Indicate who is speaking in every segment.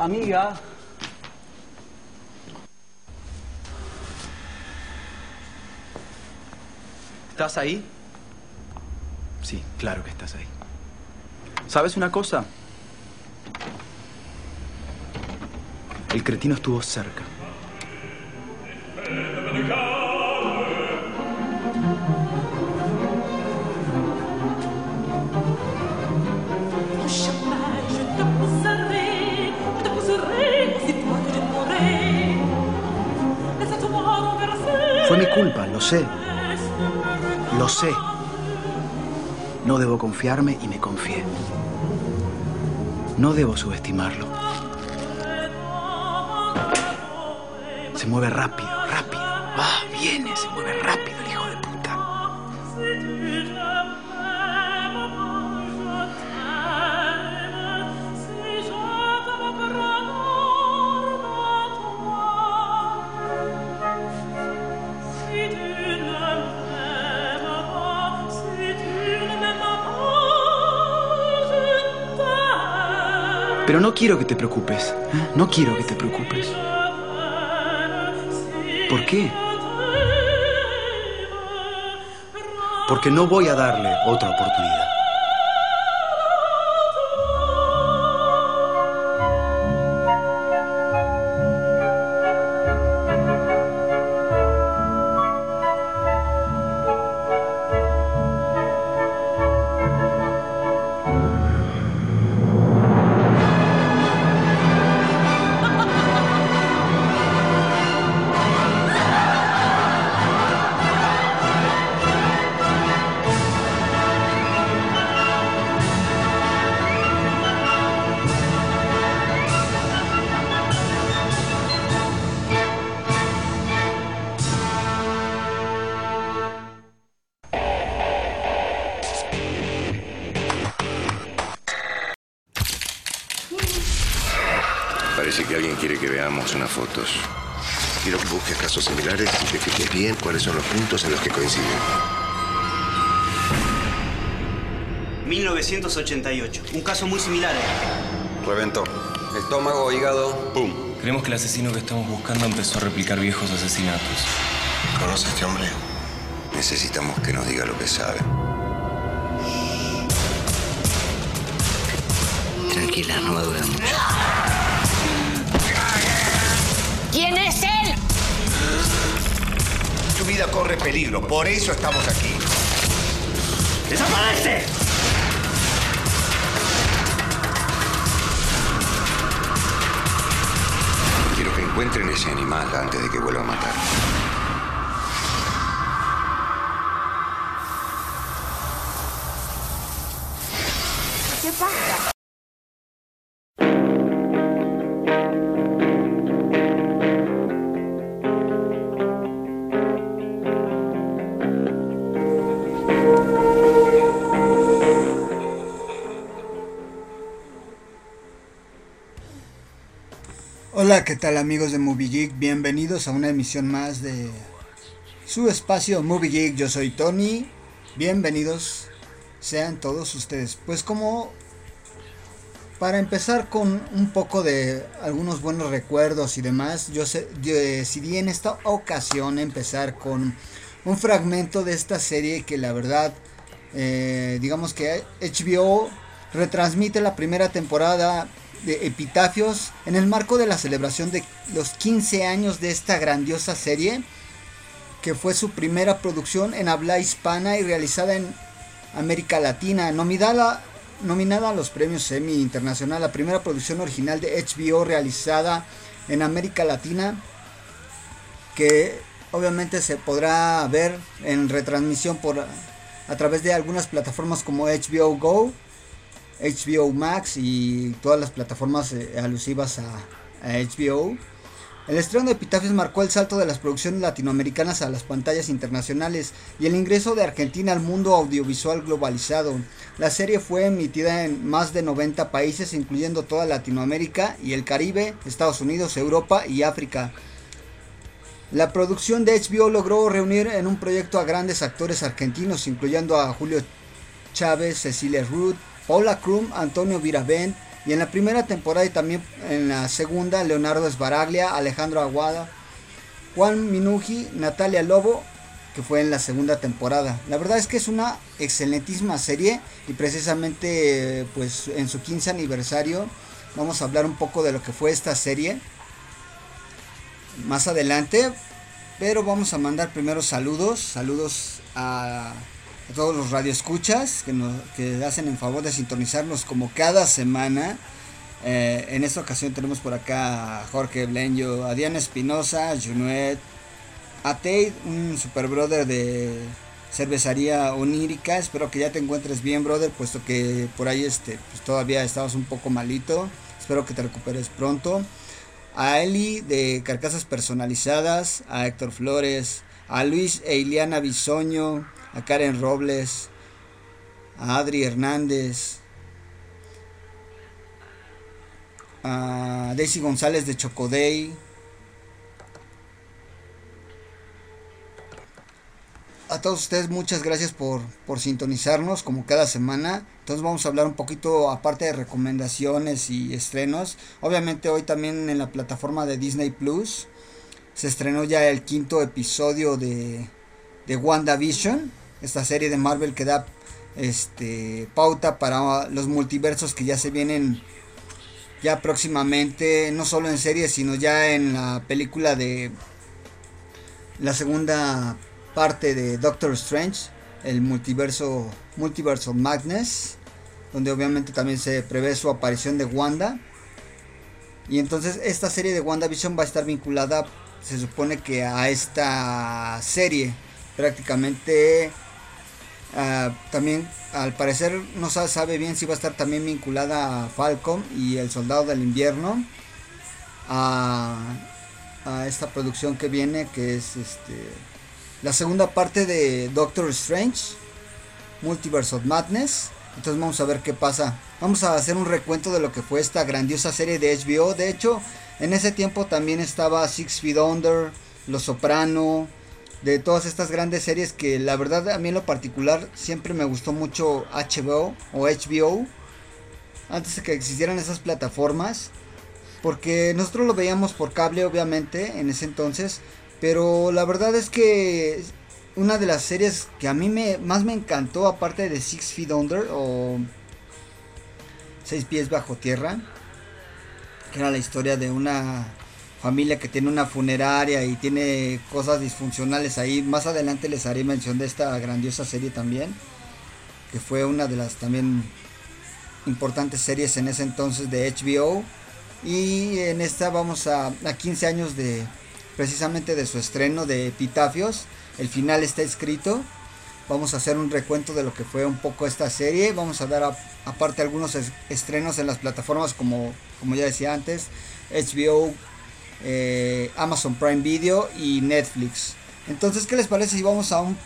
Speaker 1: Amiga. ¿Estás ahí? Sí, claro que estás ahí. ¿Sabes una cosa? El cretino estuvo cerca. Fue mi culpa, lo sé. Lo sé. No debo confiarme y me confié. No debo subestimarlo. Se mueve rápido, rápido. Ah, viene, se mueve rápido quiero que te preocupes. ¿eh? No quiero que te preocupes. ¿Por qué? Porque no voy a darle otra oportunidad.
Speaker 2: Fotos.
Speaker 3: Quiero que busques casos similares y te fijes bien cuáles son los puntos en los que coinciden.
Speaker 4: 1988. Un caso muy similar. ¿eh?
Speaker 3: Reventó. Estómago, hígado, pum.
Speaker 5: Creemos que el asesino que estamos buscando empezó a replicar viejos asesinatos.
Speaker 3: ¿Conoce a este hombre?
Speaker 2: Necesitamos que nos diga lo que sabe.
Speaker 6: Tranquila, no va a durar mucho.
Speaker 7: ¿Quién es él?
Speaker 3: Tu vida corre peligro, por eso estamos aquí.
Speaker 4: ¡Desaparece!
Speaker 2: Quiero que encuentren ese animal antes de que vuelva a matar.
Speaker 8: Hola, ¿qué tal amigos de Movie Geek? Bienvenidos a una emisión más de su espacio Movie Geek. Yo soy Tony. Bienvenidos sean todos ustedes. Pues como para empezar con un poco de algunos buenos recuerdos y demás, yo, decidí en esta ocasión empezar con un fragmento de esta serie que la verdad, eh, digamos que HBO retransmite la primera temporada de Epitafios en el marco de la celebración de los 15 años de esta grandiosa serie, que fue su primera producción en habla hispana y realizada en América Latina, nominada, nominada a los premios Emmy Internacional, la primera producción original de HBO realizada en América Latina, que obviamente se podrá ver en retransmisión por a través de algunas plataformas como HBO Go, HBO Max y todas las plataformas eh, alusivas a, HBO. El estreno de Epitafios marcó el salto de las producciones latinoamericanas a las pantallas internacionales y el ingreso de Argentina al mundo audiovisual globalizado. La serie fue emitida en más de 90 países, incluyendo toda Latinoamérica y el Caribe, Estados Unidos, Europa y África. La producción de HBO logró reunir en un proyecto a grandes actores argentinos, incluyendo a Julio Chávez, Cecilia Ruth, Paula Krum, Antonio Viravent y en la primera temporada y también en la segunda Leonardo Esbaraglia, Alejandro Aguada, Juan Minuji, Natalia Lobo, que fue en la segunda temporada. La verdad es que es una excelentísima serie y precisamente pues en su 15 aniversario vamos a hablar un poco de lo que fue esta serie más adelante, pero vamos a mandar primero saludos, saludos a a todos los radioescuchas que, nos, que hacen en favor de sintonizarnos como cada semana. Eh, en esta ocasión tenemos por acá a Jorge Blenyo, a Diana Espinosa, Junuet, a Tate, un super brother de cervecería onírica. Espero que ya te encuentres bien, brother, puesto que por ahí este, pues todavía estabas un poco malito. Espero que te recuperes pronto. A Eli de Carcasas Personalizadas, a Héctor Flores, a Luis e Iliana Bisoño, a Karen Robles, a Adri Hernández, a Daisy González de Chocodey, a todos ustedes muchas gracias por, por, sintonizarnos como cada semana. Entonces vamos a hablar un poquito aparte de recomendaciones y estrenos. Obviamente hoy también en la plataforma de Disney Plus se estrenó ya el quinto episodio de, de WandaVision esta serie de Marvel que da este pauta para los multiversos que ya se vienen ya próximamente, no solo en series, sino ya en la película de la segunda parte de Doctor Strange, el multiverso Multiverse of Madness, donde obviamente también se prevé su aparición de Wanda. Y entonces esta serie de WandaVision va a estar vinculada, se supone que a esta serie. Prácticamente Ah, también al parecer no sabe bien si va a estar también vinculada a Falcon y el Soldado del Invierno. A, esta producción que viene que es este la segunda parte de Doctor Strange Multiverse of Madness entonces vamos a ver qué pasa vamos a hacer un recuento de lo que fue esta grandiosa serie de HBO de hecho en ese tiempo también estaba Six Feet Under Los Soprano de todas estas grandes series que la verdad a mí en lo particular siempre me gustó mucho HBO o HBO antes de que existieran esas plataformas porque nosotros lo veíamos por cable obviamente en ese entonces pero la verdad es que una de las series que a mí me, más me encantó aparte de Six Feet Under o Seis Pies Bajo Tierra que era la historia de una familia que tiene una funeraria y tiene cosas disfuncionales ahí. Más adelante les haré mención de esta grandiosa serie también, que fue una de las también importantes series en ese entonces de HBO. Y en esta vamos a, a 15 años de precisamente de su estreno de Epitafios. El final está escrito. Vamos a hacer un recuento de lo que fue un poco esta serie. Vamos a dar aparte algunos estrenos en las plataformas como, como ya decía antes. HBO eh, Amazon Prime Video y Netflix. Entonces, ¿qué les parece si vamos a un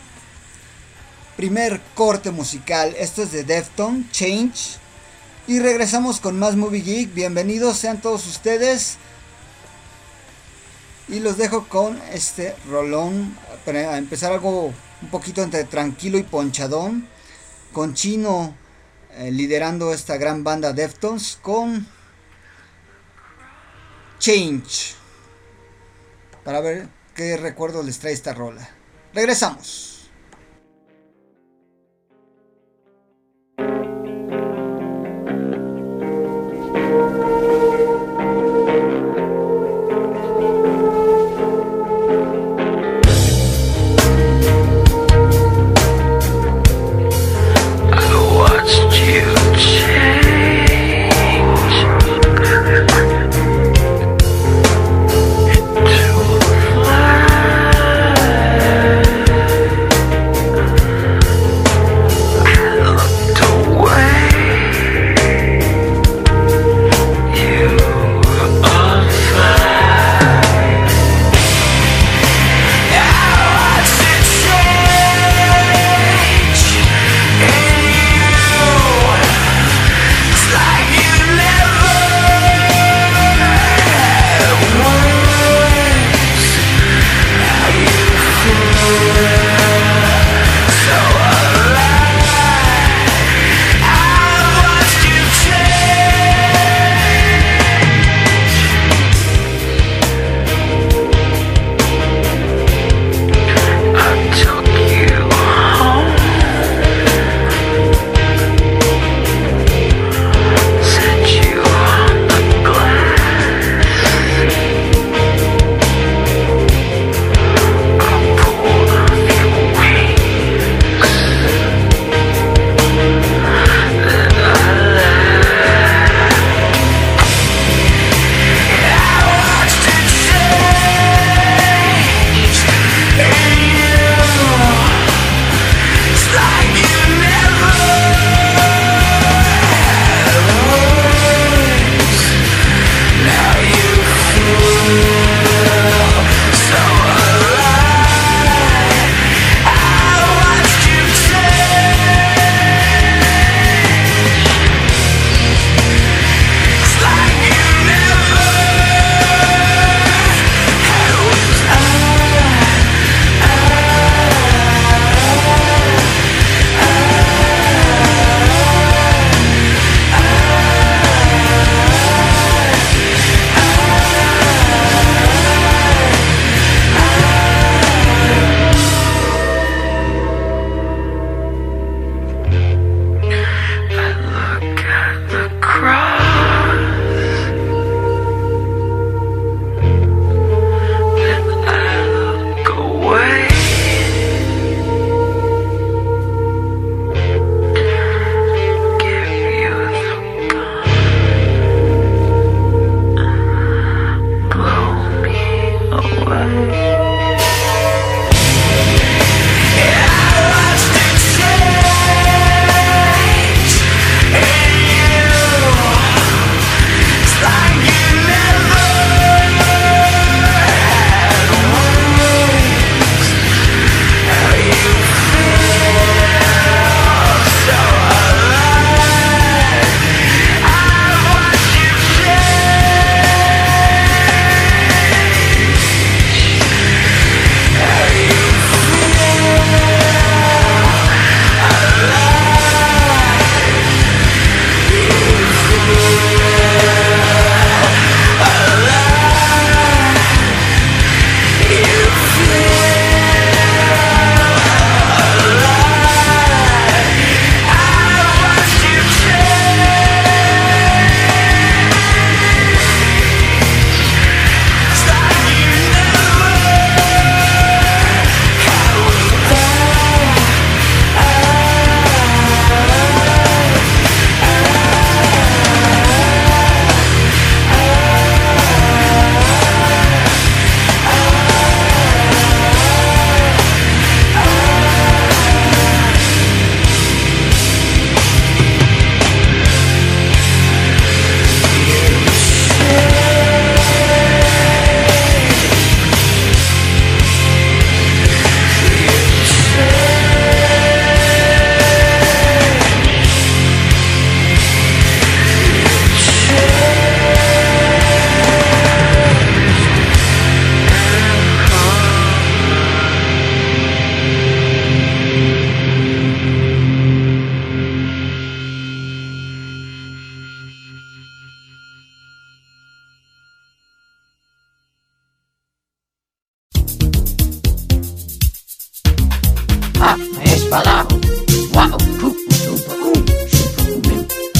Speaker 8: primer corte musical? Esto es de Defton, Change. Y regresamos con más Movie Geek. Bienvenidos sean todos ustedes. Y los dejo con este rolón para empezar algo un poquito entre tranquilo y ponchadón. Con Chino eh, liderando esta gran banda Deftones con Change. Para ver qué recuerdos les trae esta rola. Regresamos.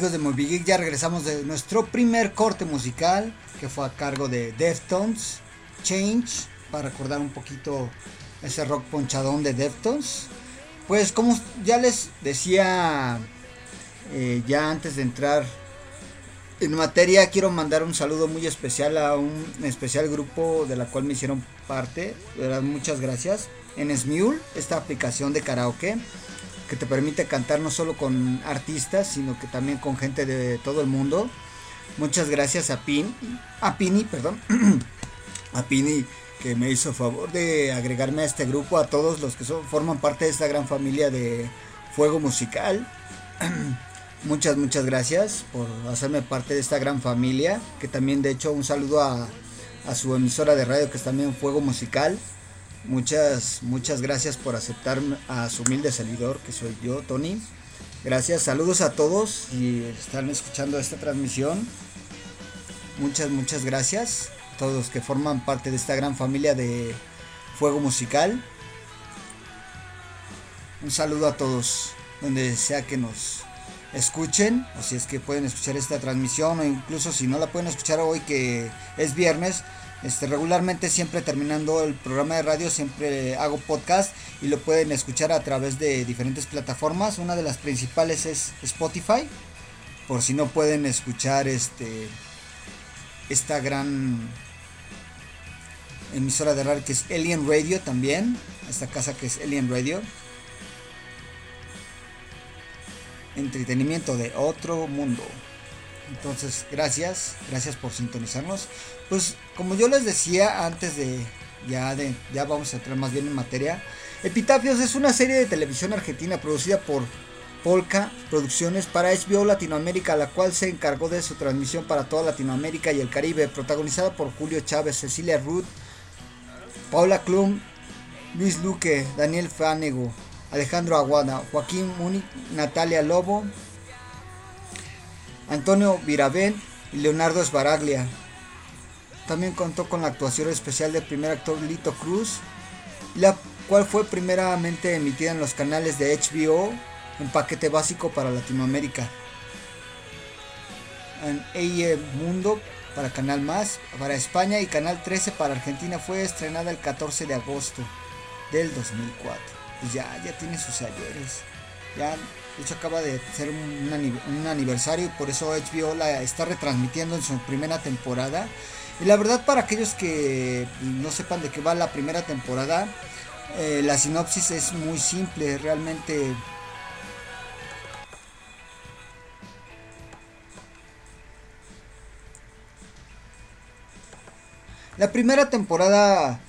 Speaker 8: Amigos de Movie Geek? Ya regresamos de nuestro primer corte musical que fue a cargo de Deftones, Change, para recordar un poquito ese rock ponchadón de Deftones. Pues como ya les decía eh, ya antes de entrar en materia, quiero mandar un saludo muy especial a un especial grupo de la cual me hicieron parte. Muchas gracias. En Smule, esta aplicación de karaoke que te permite cantar no solo con artistas, sino que también con gente de todo el mundo. Muchas gracias a Pin, a Pini, perdón, a Pini que me hizo favor de agregarme a este grupo, a todos los que son, forman parte de esta gran familia de Fuego Musical. muchas, muchas gracias por hacerme parte de esta gran familia, que también de hecho un saludo a, a su emisora de radio que es también Fuego Musical. Muchas, muchas gracias por aceptar a su humilde servidor que soy yo, Tony. Gracias, saludos a todos y están escuchando esta transmisión. Muchas, muchas gracias a todos los que forman parte de esta gran familia de Fuego Musical. Un saludo a todos, donde sea que nos escuchen, o si es que pueden escuchar esta transmisión, o incluso si no la pueden escuchar hoy que es viernes, este, regularmente siempre terminando el programa de radio siempre hago podcast y lo pueden escuchar a través de diferentes plataformas. Una de las principales es Spotify. Por si no pueden escuchar este esta gran emisora de radio que es Alien Radio también. Esta casa que es Alien Radio. Entretenimiento de otro mundo. Entonces, gracias, gracias por sintonizarnos. Pues como yo les decía antes de ya de ya vamos a entrar más bien en materia. Epitafios es una serie de televisión argentina producida por Polka Producciones para HBO Latinoamérica, la cual se encargó de su transmisión para toda Latinoamérica y el Caribe, protagonizada por Julio Chávez, Cecilia Ruth, Paula Klum, Luis Luque, Daniel Fanego, Alejandro Aguada, Joaquín Múnich, Natalia Lobo, Antonio Viravén y Leonardo Esbaraglia. También contó con la actuación especial del primer actor Lito Cruz, la cual fue primeramente emitida en los canales de HBO en paquete básico para Latinoamérica. En EIE Mundo para Canal Más, para España y Canal 13 para Argentina fue estrenada el 14 de agosto del 2004. Pues ya, ya tiene sus ayeres. Ya de hecho acaba de ser un, aniversario y por eso HBO la está retransmitiendo en su primera temporada. Y la verdad para aquellos que no sepan de qué va la primera temporada, eh, la sinopsis es muy simple, realmente... La primera temporada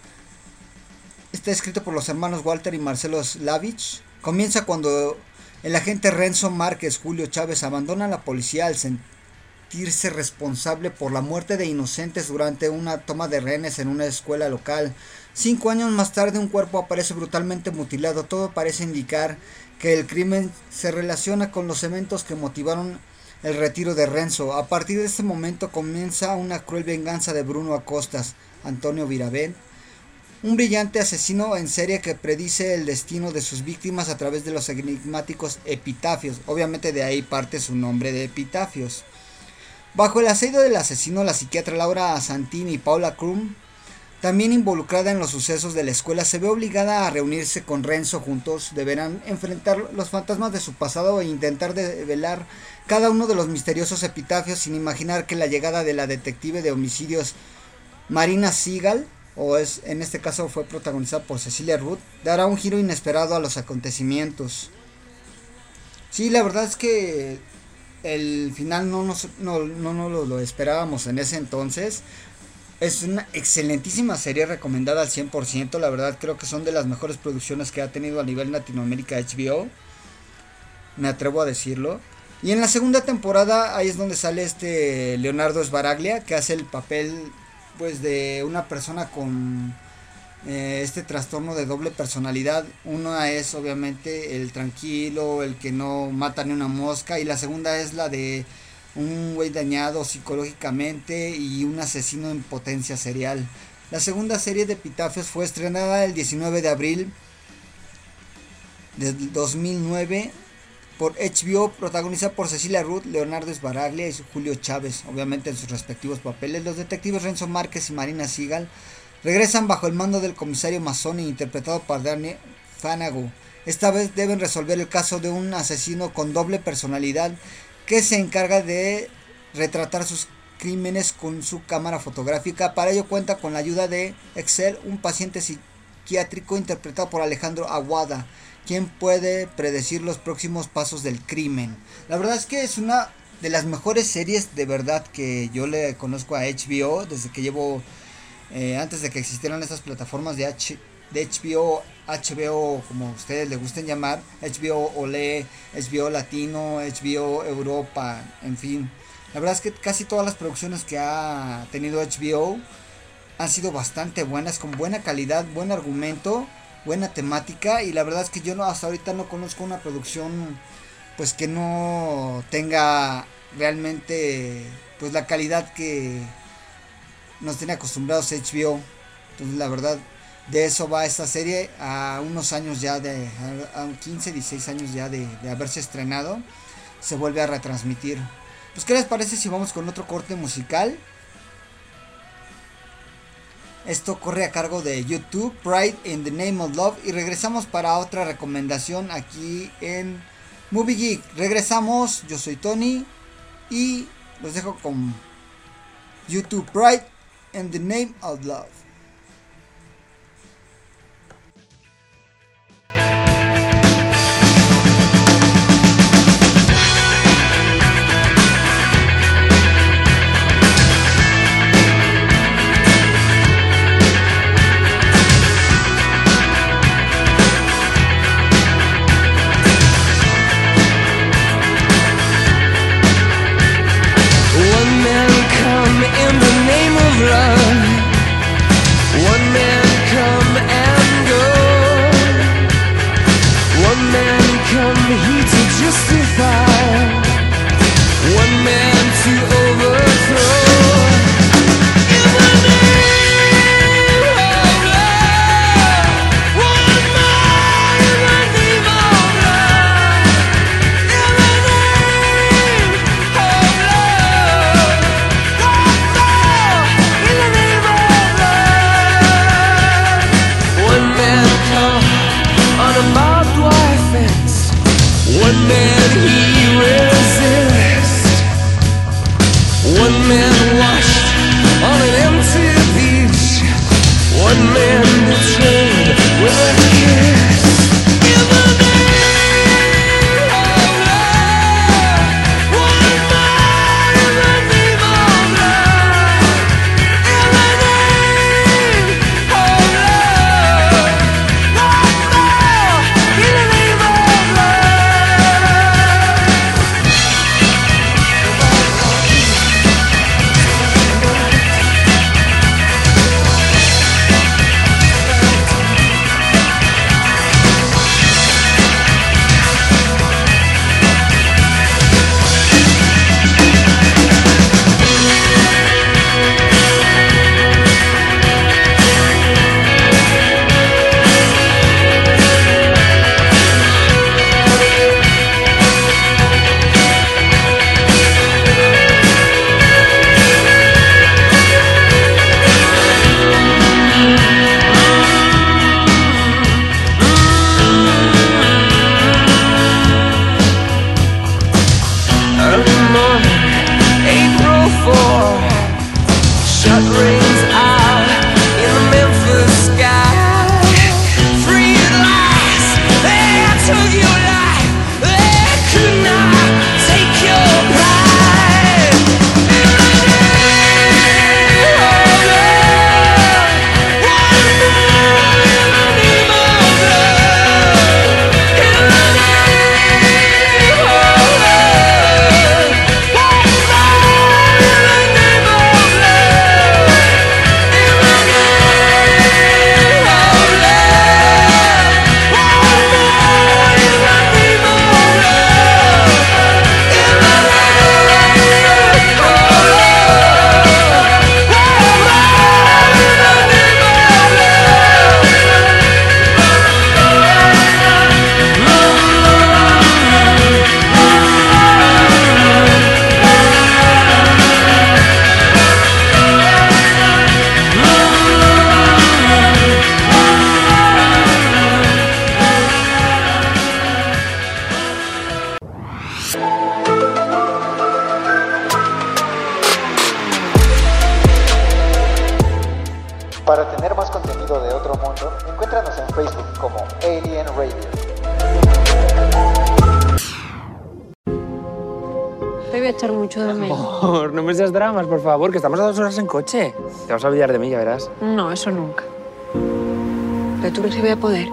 Speaker 8: está escrita por los hermanos Walter y Marcelo Slavich. Comienza cuando el agente Renzo Márquez Julio Chávez abandona la policía al sentirse responsable por la muerte de inocentes durante una toma de rehenes en una escuela local. Cinco años más tarde un cuerpo aparece brutalmente mutilado. Todo parece indicar que el crimen se relaciona con los eventos que motivaron el retiro de Renzo. A partir de este momento comienza una cruel venganza de Bruno Acostas, Antonio Viravent, un brillante asesino en serie que predice el destino de sus víctimas a través de los enigmáticos epitafios. Obviamente de ahí parte su nombre de epitafios. Bajo el asedio del asesino, la psiquiatra Laura Santini y Paula Krum, también involucrada en los sucesos de la escuela, se ve obligada a reunirse con Renzo juntos. Deberán enfrentar los fantasmas de su pasado e intentar develar cada uno de los misteriosos epitafios sin imaginar que la llegada de la detective de homicidios Marina Seagal o es en este caso fue protagonizada por Cecilia Ruth, dará un giro inesperado a los acontecimientos. Sí, la verdad es que el final no, nos, no, no, no lo, lo, esperábamos en ese entonces. Es una excelentísima serie recomendada al 100%. La verdad creo que son de las mejores producciones que ha tenido a nivel Latinoamérica HBO. Me atrevo a decirlo. Y en la segunda temporada ahí es donde sale este Leonardo Sbaraglia que hace el papel pues de una persona con eh, este trastorno de doble personalidad. Una es obviamente el tranquilo, el que no mata ni una mosca y la segunda es la de un güey dañado psicológicamente y un asesino en potencia serial. La segunda serie de Epitafios fue estrenada el 19 de abril de 2009 por HBO, protagonizada por Cecilia Ruth, Leonardo Sbaraglia y Julio Chávez, obviamente en sus respectivos papeles. Los detectives Renzo Márquez y Marina Sigal regresan bajo el mando del comisario Mazzoni, interpretado por Daniel Fanago. Esta vez deben resolver el caso de un asesino con doble personalidad que se encarga de retratar sus crímenes con su cámara fotográfica. Para ello cuenta con la ayuda de Excel, un paciente psiquiátrico interpretado por Alejandro Aguada, quien puede predecir los próximos pasos del crimen. La verdad es que es una de las mejores series de verdad que yo le conozco a HBO desde que llevo eh, antes de que existieran estas plataformas de, H, de HBO, HBO como ustedes le gusten llamar, HBO Olé, HBO Latino, HBO Europa, en fin. La verdad es que casi todas las producciones que ha tenido HBO han sido bastante buenas, con buena calidad, buen argumento buena temática y la verdad es que yo no hasta ahorita no conozco una producción pues que no tenga realmente pues la calidad que nos tiene acostumbrados HBO entonces la verdad de eso va esta serie a unos años ya de a 15 16 años ya de, de haberse estrenado se vuelve a retransmitir. Pues qué les parece si vamos con otro corte musical esto corre a cargo de YouTube, Pride in the Name of Love. Y regresamos para otra recomendación aquí en Movie Geek. Regresamos, yo soy Tony y los dejo con YouTube, Pride in the Name of Love.
Speaker 9: Favor, que estamos a dos horas en coche. Te vas a olvidar de mí, ya verás.
Speaker 7: No, eso nunca. Pero tú crees que voy a poder.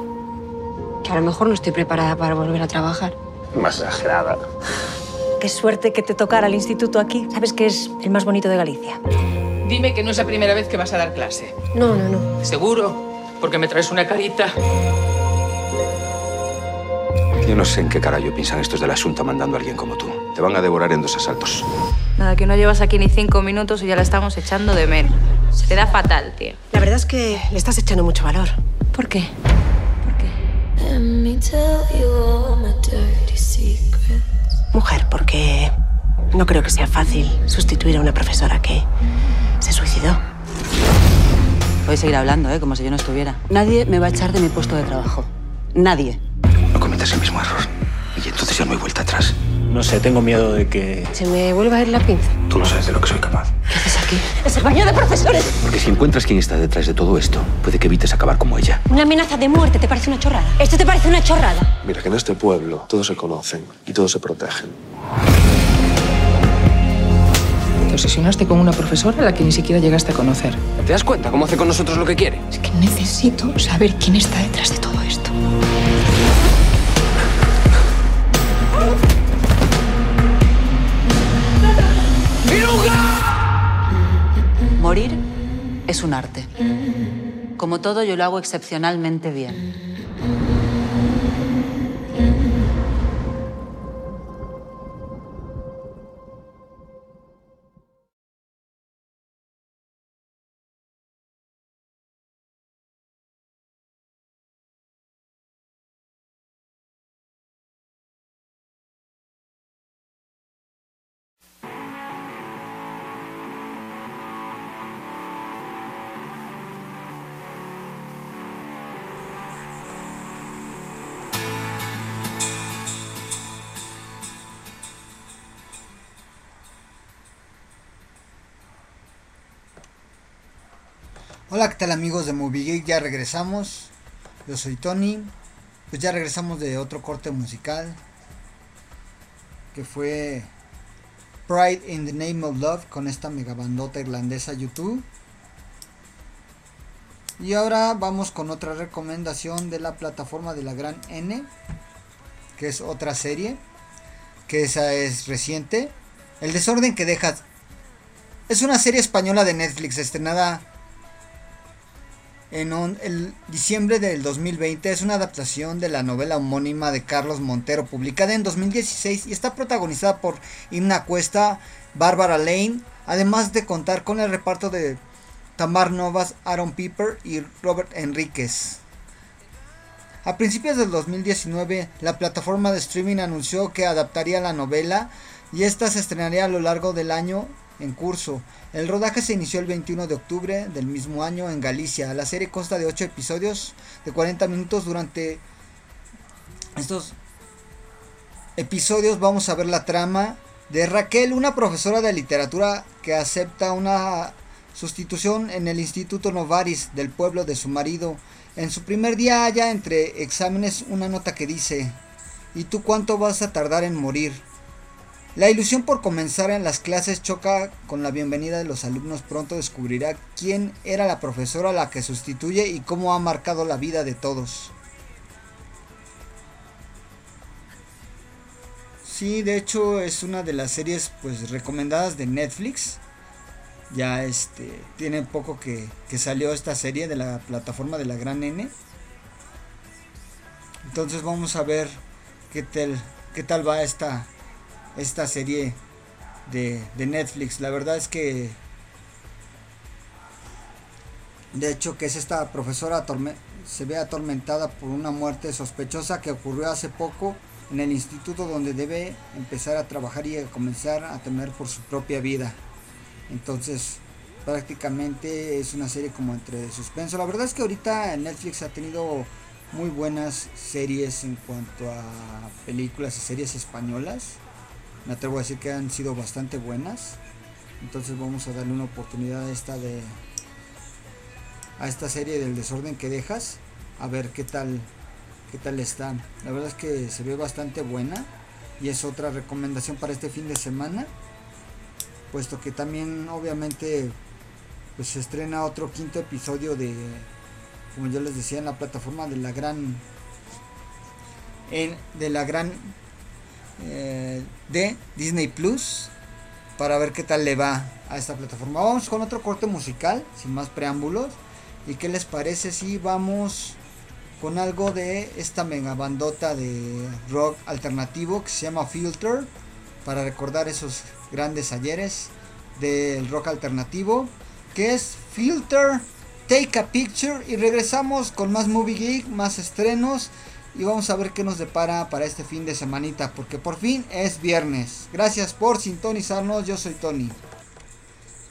Speaker 7: Que a lo mejor no estoy preparada para volver a trabajar.
Speaker 9: Más exagerada.
Speaker 10: Qué suerte que te tocara el instituto aquí. Sabes que es el más bonito de Galicia.
Speaker 11: Dime que no es la primera vez que vas a dar clase.
Speaker 7: No, no, no.
Speaker 11: ¿Seguro? Porque me traes una carita.
Speaker 2: Yo no sé en qué carajo piensan estos de la Junta mandando a alguien como tú. Te van a devorar en dos asaltos.
Speaker 12: Nada, que no llevas aquí ni cinco minutos y ya la estamos echando de menos. Se te da fatal, tío.
Speaker 13: La verdad es que le estás echando mucho valor.
Speaker 7: ¿Por qué?
Speaker 13: Mujer, porque no creo que sea fácil sustituir a una profesora que se suicidó.
Speaker 12: Podéis seguir hablando, ¿eh? Como si yo no estuviera. Nadie me va a echar de mi puesto de trabajo. Nadie.
Speaker 2: No cometas el mismo error. Y entonces ya no hay vuelta atrás.
Speaker 9: No sé, tengo miedo de que...
Speaker 7: Se me vuelva a ir la pinza.
Speaker 2: Tú no sabes de lo que soy capaz.
Speaker 7: ¿Qué haces aquí?
Speaker 13: ¡Es el baño de profesores!
Speaker 2: Porque si encuentras quién está detrás de todo esto, puede que evites acabar como ella.
Speaker 7: Una amenaza de muerte, ¿te parece una chorrada? ¿Esto te parece una chorrada?
Speaker 14: Mira que en este pueblo todos se conocen y todos se protegen.
Speaker 11: Te obsesionaste con una profesora a la que ni siquiera llegaste a conocer.
Speaker 9: ¿Te das cuenta cómo hace con nosotros lo que quiere?
Speaker 7: Es que necesito saber quién está detrás de todo esto.
Speaker 12: Morir es un arte. Como todo, yo lo hago excepcionalmente bien.
Speaker 8: Hola, ¿qué tal amigos de Movie Geek? Ya regresamos. Yo soy Tony. Pues ya regresamos de otro corte musical. Que fue Pride in the Name of Love con esta megabandota irlandesa YouTube. Y ahora vamos con otra recomendación de la plataforma de la Gran N. Que es otra serie. Que esa es reciente. El desorden que dejas. Es una serie española de Netflix estrenada en el diciembre del 2020 es una adaptación de la novela homónima de Carlos Montero, publicada en 2016 y está protagonizada por Imna Cuesta, Bárbara Lane, además de contar con el reparto de Tamar Novas, Aaron Piper y Robert Enríquez. A principios del 2019, la plataforma de streaming anunció que adaptaría la novela y esta se estrenaría a lo largo del año en curso. El rodaje se inició el 21 de octubre del mismo año en Galicia. La serie consta de 8 episodios de 40 minutos. Durante estos episodios vamos a ver la trama de Raquel, una profesora de literatura que acepta una sustitución en el Instituto Novaris del pueblo de su marido. En su primer día halla entre exámenes una nota que dice, ¿y tú cuánto vas a tardar en morir? La ilusión por comenzar en las clases choca con la bienvenida de los alumnos. Pronto descubrirá quién era la profesora a la que sustituye y cómo ha marcado la vida de todos. Sí, de hecho es una de las series pues recomendadas de Netflix. Ya este tiene poco que, que salió esta serie de la plataforma de la Gran N. Entonces vamos a ver qué tal qué tal va esta esta serie de, de Netflix. La verdad es que de hecho que es esta profesora se ve atormentada por una muerte sospechosa que ocurrió hace poco en el instituto donde debe empezar a trabajar y a comenzar a temer por su propia vida. Entonces, prácticamente es una serie como entre suspenso. La verdad es que ahorita Netflix ha tenido muy buenas series en cuanto a películas y series españolas. Me atrevo a decir que han sido bastante buenas. Entonces vamos a darle una oportunidad a esta de a esta serie del desorden que dejas. A ver qué tal qué tal está. La verdad es que se ve bastante buena y es otra recomendación para este fin de semana. puesto que también obviamente pues se estrena otro quinto episodio de, como yo les decía, en la plataforma de la gran, en, de la gran, eh, de Disney Plus, para ver qué tal le va a esta plataforma. Vamos con otro corte musical, sin más preámbulos. ¿Y qué les parece si vamos con algo de esta mega bandota de rock alternativo que se llama Filter? Para recordar esos grandes ayeres del rock alternativo. Que es Filter, Take a Picture. Y regresamos con más Movie Geek, más estrenos. Y vamos a ver qué nos depara para este fin de semanita. Porque por fin es viernes. Gracias por sintonizarnos. Yo soy Tony.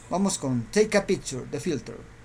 Speaker 8: Vamos con Take a Picture de Filter.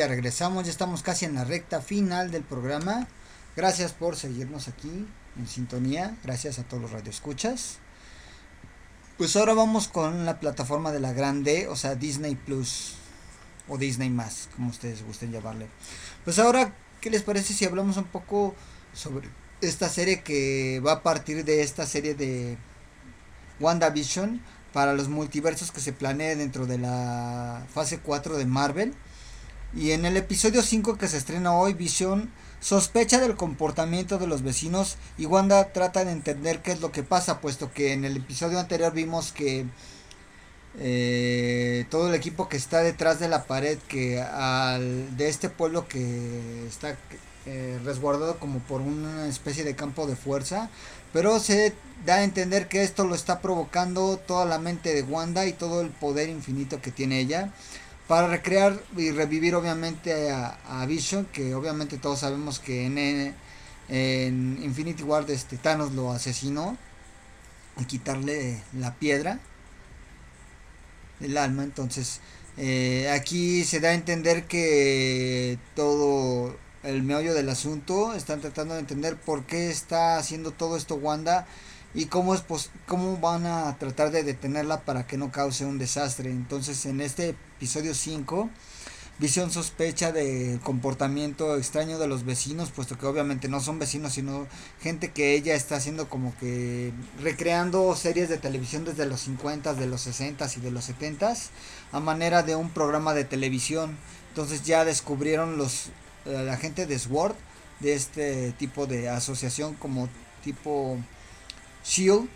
Speaker 8: Ya regresamos, ya estamos casi en la recta final del programa. Gracias por seguirnos aquí en sintonía, gracias a todos los radioescuchas. Pues ahora vamos con la plataforma de la grande, o sea, Disney Plus o Disney más, como ustedes gusten llamarle. Pues ahora, ¿qué les parece si hablamos un poco sobre esta serie que va a partir de esta serie de WandaVision para los multiversos que se planea dentro de la fase 4 de Marvel? Y en el episodio 5 que se estrena hoy, Vision sospecha del comportamiento de los vecinos y Wanda trata de entender qué es lo que pasa, puesto que en el episodio anterior vimos que eh, todo el equipo que está detrás de la pared que al, de este pueblo que está eh, resguardado como por una especie de campo de fuerza, pero se da a entender que esto lo está provocando toda la mente de Wanda y todo el poder infinito que tiene ella para recrear y revivir obviamente a, Vision, que obviamente todos sabemos que en, Infinity War este, Thanos lo asesinó y quitarle la piedra del alma. Entonces eh, aquí se da a entender que todo el meollo del asunto están tratando de entender por qué está haciendo todo esto Wanda y cómo es cómo van a tratar de detenerla para que no cause un desastre. Entonces, en este episodio 5, Visión sospecha del comportamiento extraño de los vecinos, puesto que obviamente no son vecinos, sino gente que ella está haciendo como que recreando series de televisión desde los 50, de los 60 y de los 70 a manera de un programa de televisión. Entonces ya descubrieron los eh, la gente de SWORD de este tipo de asociación como tipo Shield.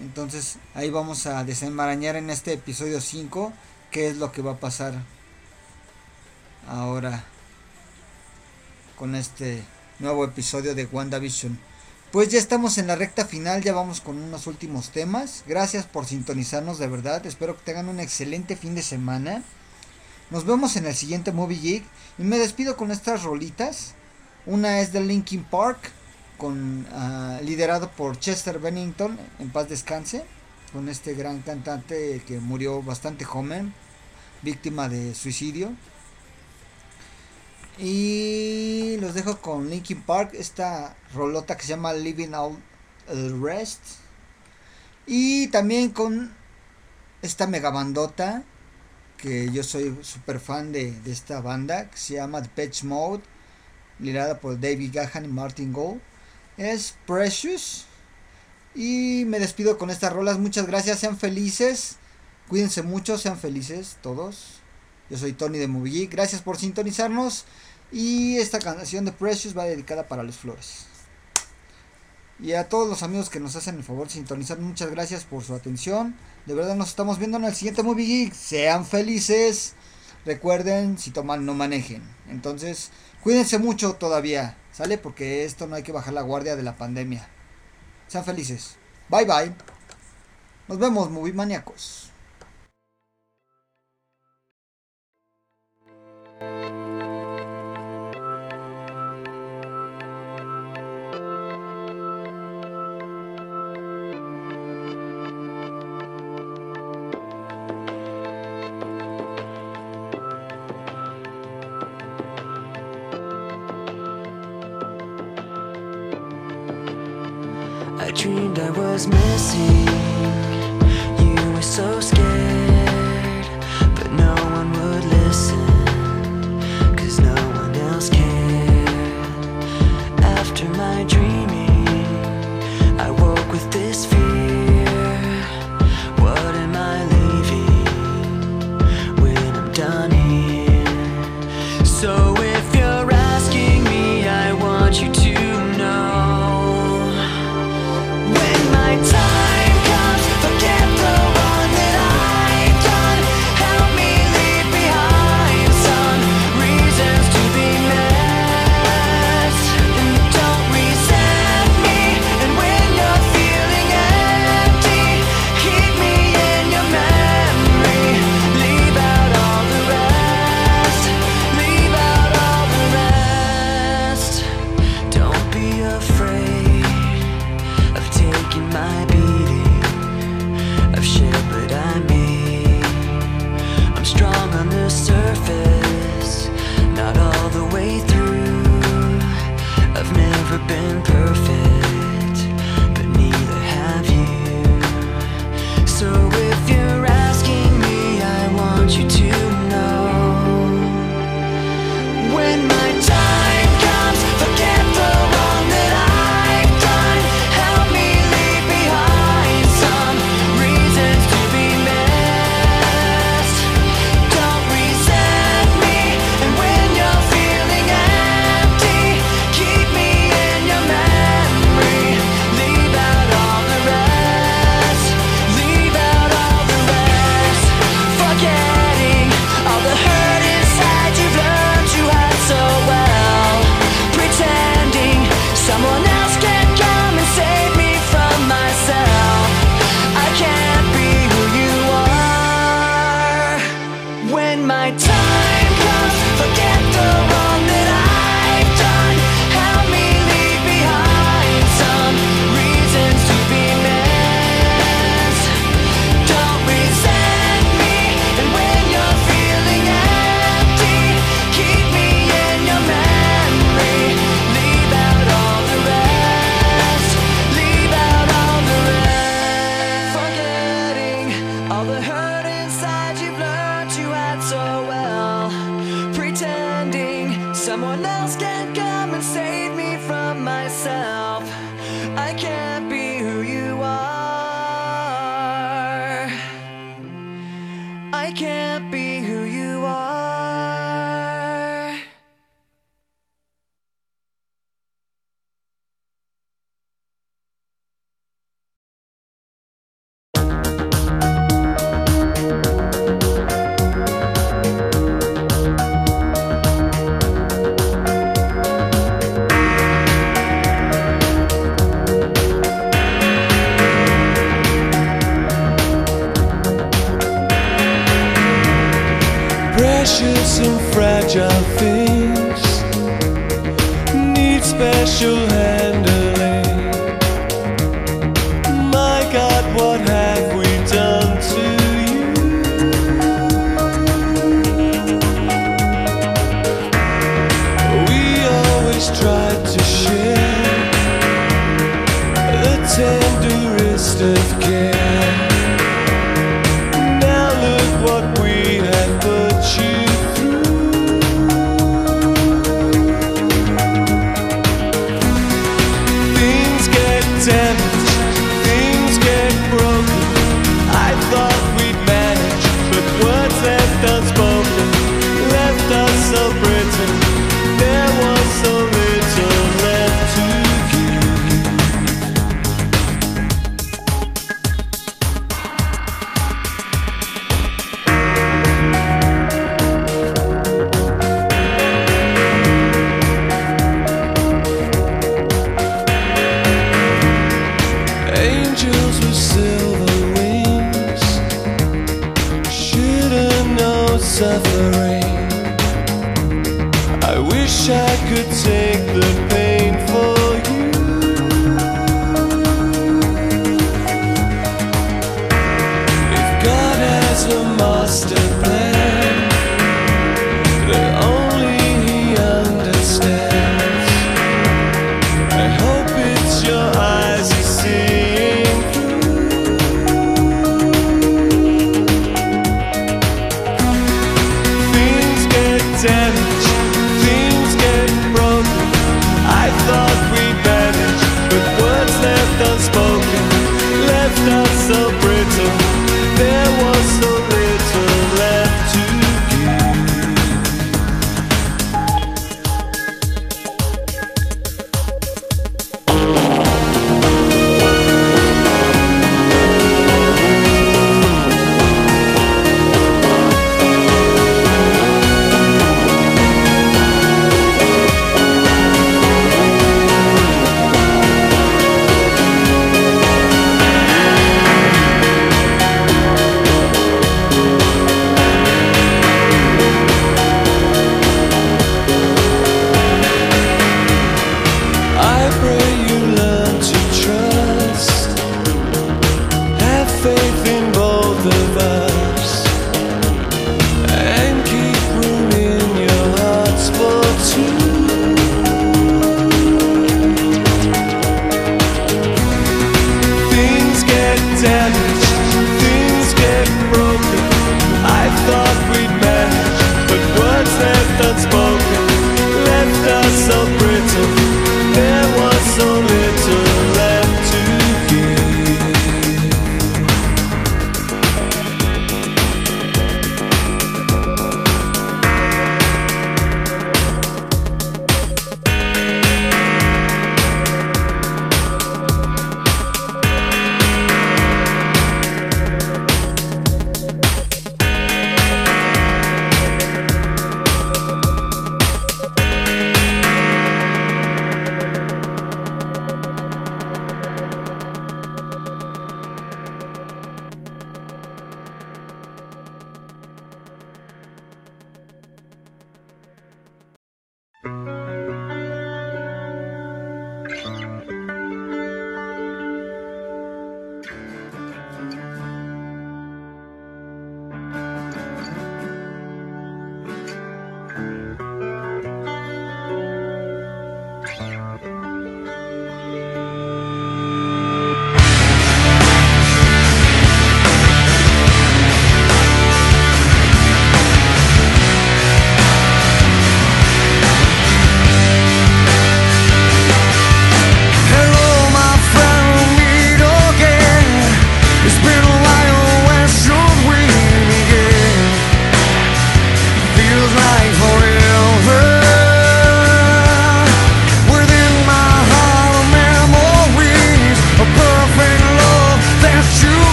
Speaker 8: Entonces ahí vamos a desenmarañar en este episodio 5 qué es lo que va a pasar ahora con este nuevo episodio de WandaVision. Pues ya estamos en la recta final, ya vamos con unos últimos temas. Gracias por sintonizarnos de verdad. Espero que tengan un excelente fin de semana. Nos vemos en el siguiente Movie Geek. Y me despido con estas rolitas. Una es de Linkin Park con, uh, liderado por Chester Bennington, en paz descanse, con este gran cantante que murió bastante joven, víctima de suicidio. Y los dejo con Linkin Park, esta rolota que se llama Living Out the Rest. Y también con esta megabandota que yo soy súper fan de, de, esta banda que se llama The Patch Mode, liderada por David Gahan y Martin Gold es Precious. Y me despido con estas rolas. Muchas gracias, sean felices. Cuídense mucho, sean felices todos. Yo soy Tony de Movie Gracias por sintonizarnos. Y esta canción de Precious va dedicada para los flores. Y a todos los amigos que nos hacen el favor de sintonizar, muchas gracias por su atención. De verdad nos estamos viendo en el siguiente Movie Geek. Sean felices. Recuerden, si toman, no manejen. Entonces, cuídense mucho todavía. ¿Sale? Porque esto no hay que bajar la guardia de la pandemia. Sean felices. Bye bye. Nos vemos, movie maníacos.
Speaker 15: I dreamed I was missing. You were so scared,